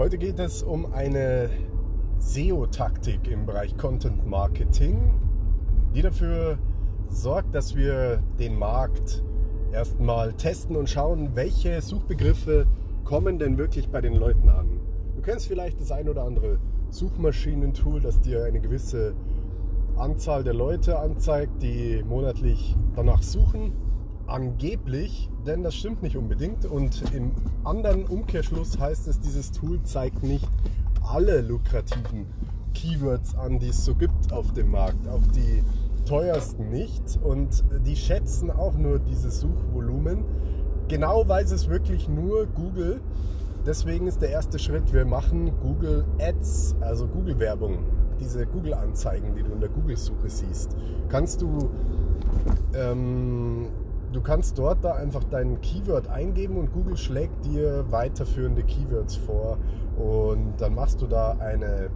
Heute geht es um eine SEO-Taktik im Bereich Content Marketing, die dafür sorgt, dass wir den Markt erstmal testen und schauen, welche Suchbegriffe kommen denn wirklich bei den Leuten an. Du kennst vielleicht das ein oder andere Suchmaschinentool, das dir eine gewisse Anzahl der Leute anzeigt, die monatlich danach suchen. Angeblich, denn das stimmt nicht unbedingt. Und im anderen Umkehrschluss heißt es, dieses Tool zeigt nicht alle lukrativen Keywords an, die es so gibt auf dem Markt. Auch die teuersten nicht. Und die schätzen auch nur dieses Suchvolumen. Genau weiß es wirklich nur Google. Deswegen ist der erste Schritt, wir machen Google Ads, also Google Werbung diese Google-Anzeigen, die du in der Google-Suche siehst, kannst du, ähm, du kannst dort da einfach dein Keyword eingeben und Google schlägt dir weiterführende Keywords vor. Und dann machst du da eine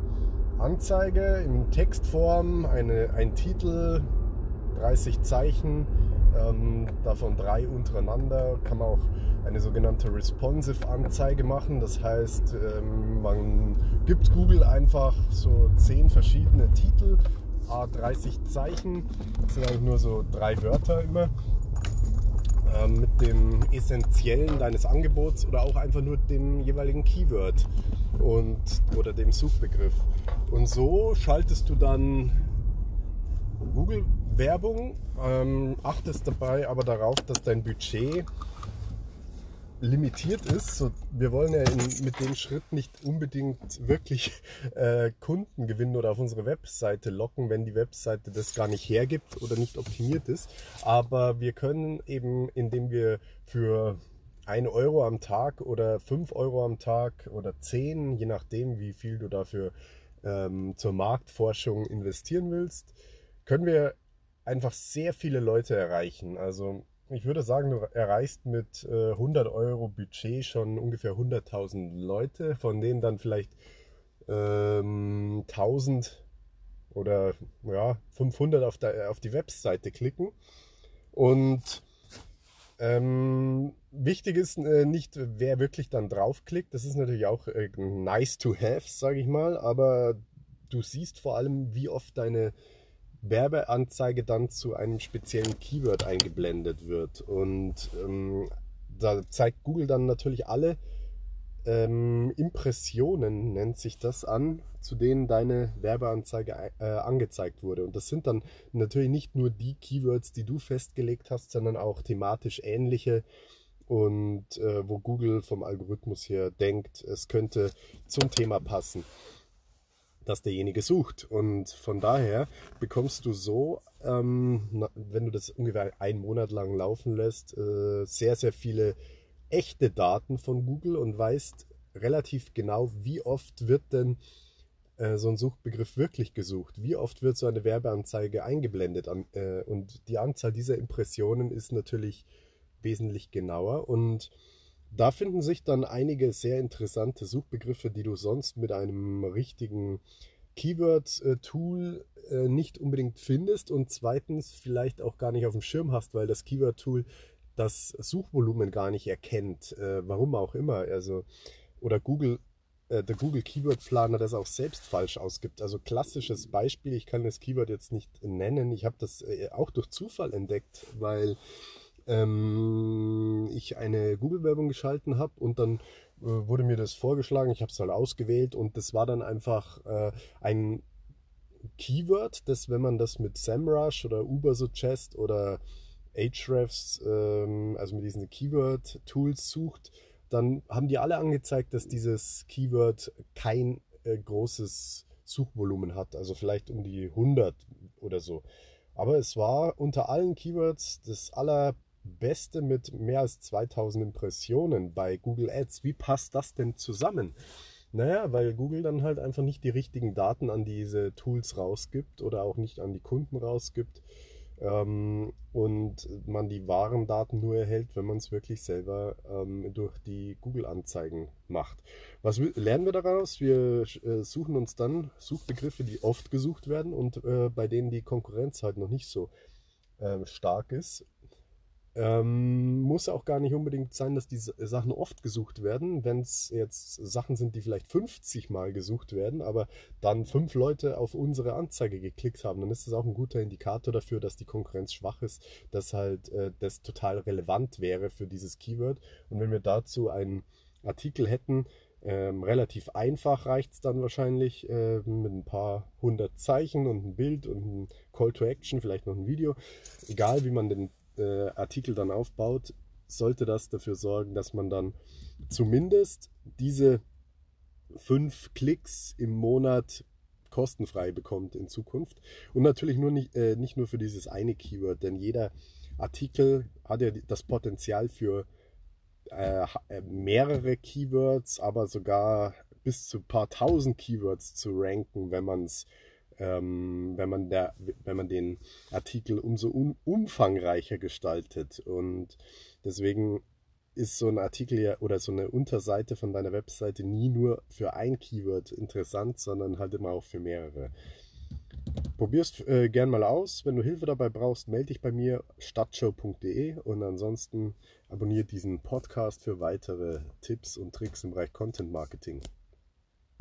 Anzeige in Textform, eine, ein Titel, 30 Zeichen, ähm, davon drei untereinander, kann man auch eine sogenannte Responsive Anzeige machen. Das heißt, ähm, man gibt Google einfach so zehn verschiedene Titel, A30 Zeichen, das sind eigentlich nur so drei Wörter immer, ähm, mit dem Essentiellen deines Angebots oder auch einfach nur dem jeweiligen Keyword und, oder dem Suchbegriff. Und so schaltest du dann Google Werbung, ähm, achtest dabei aber darauf, dass dein Budget limitiert ist. So, wir wollen ja in, mit dem Schritt nicht unbedingt wirklich äh, Kunden gewinnen oder auf unsere Webseite locken, wenn die Webseite das gar nicht hergibt oder nicht optimiert ist. Aber wir können eben, indem wir für 1 Euro am Tag oder 5 Euro am Tag oder 10, je nachdem, wie viel du dafür ähm, zur Marktforschung investieren willst, können wir einfach sehr viele Leute erreichen. Also ich würde sagen, du erreichst mit äh, 100 Euro Budget schon ungefähr 100.000 Leute, von denen dann vielleicht ähm, 1000 oder ja, 500 auf, der, auf die Webseite klicken. Und ähm, wichtig ist äh, nicht, wer wirklich dann draufklickt. Das ist natürlich auch äh, nice to have, sage ich mal. Aber du siehst vor allem, wie oft deine Werbeanzeige dann zu einem speziellen Keyword eingeblendet wird. Und ähm, da zeigt Google dann natürlich alle ähm, Impressionen, nennt sich das an, zu denen deine Werbeanzeige äh, angezeigt wurde. Und das sind dann natürlich nicht nur die Keywords, die du festgelegt hast, sondern auch thematisch ähnliche und äh, wo Google vom Algorithmus her denkt, es könnte zum Thema passen das derjenige sucht. Und von daher bekommst du so, ähm, wenn du das ungefähr einen Monat lang laufen lässt, äh, sehr, sehr viele echte Daten von Google und weißt relativ genau, wie oft wird denn äh, so ein Suchbegriff wirklich gesucht, wie oft wird so eine Werbeanzeige eingeblendet an, äh, und die Anzahl dieser Impressionen ist natürlich wesentlich genauer und da finden sich dann einige sehr interessante Suchbegriffe, die du sonst mit einem richtigen Keyword-Tool äh, nicht unbedingt findest und zweitens vielleicht auch gar nicht auf dem Schirm hast, weil das Keyword-Tool das Suchvolumen gar nicht erkennt, äh, warum auch immer. Also, oder Google, äh, der Google Keyword Planer das auch selbst falsch ausgibt. Also klassisches Beispiel, ich kann das Keyword jetzt nicht nennen, ich habe das auch durch Zufall entdeckt, weil ähm, ich eine Google-Werbung geschalten habe und dann äh, wurde mir das vorgeschlagen, ich habe es halt ausgewählt und das war dann einfach äh, ein Keyword, das, wenn man das mit SEMrush oder Ubersuggest oder Ahrefs, ähm, also mit diesen Keyword-Tools sucht, dann haben die alle angezeigt, dass dieses Keyword kein äh, großes Suchvolumen hat, also vielleicht um die 100 oder so. Aber es war unter allen Keywords das aller Beste mit mehr als 2000 Impressionen bei Google Ads. Wie passt das denn zusammen? Naja, weil Google dann halt einfach nicht die richtigen Daten an diese Tools rausgibt oder auch nicht an die Kunden rausgibt ähm, und man die wahren Daten nur erhält, wenn man es wirklich selber ähm, durch die Google-Anzeigen macht. Was lernen wir daraus? Wir äh, suchen uns dann Suchbegriffe, die oft gesucht werden und äh, bei denen die Konkurrenz halt noch nicht so äh, stark ist Ähm, muss auch gar nicht unbedingt sein, dass die Sachen oft gesucht werden. Wenn es jetzt Sachen sind, die vielleicht 50 Mal gesucht werden, aber dann fünf Leute auf unsere Anzeige geklickt haben, dann ist das auch ein guter Indikator dafür, dass die Konkurrenz schwach ist, dass halt äh, das total relevant wäre für dieses Keyword. Und wenn wir dazu einen Artikel hätten, ähm, relativ einfach reicht es dann wahrscheinlich äh, mit ein paar hundert Zeichen und ein Bild und ein Call to Action, vielleicht noch ein Video. Egal wie man den äh, Artikel dann aufbaut, sollte das dafür sorgen, dass man dann zumindest diese fünf Klicks im Monat kostenfrei bekommt in Zukunft. Und natürlich nur nicht, äh, nicht nur für dieses eine Keyword, denn jeder Artikel hat ja das Potenzial für äh, äh, mehrere Keywords, aber sogar bis zu ein paar tausend Keywords zu ranken, wenn man es ähm, wenn, man der, wenn man den Artikel umso un umfangreicher gestaltet. Und deswegen ist so ein Artikel ja oder so eine Unterseite von deiner Webseite nie nur für ein Keyword interessant, sondern halt immer auch für mehrere. Probier's äh, gern mal aus. Wenn du Hilfe dabei brauchst, melde dich bei mir stadtshow.de und ansonsten abonniere diesen Podcast für weitere Tipps und Tricks im Bereich Content Marketing.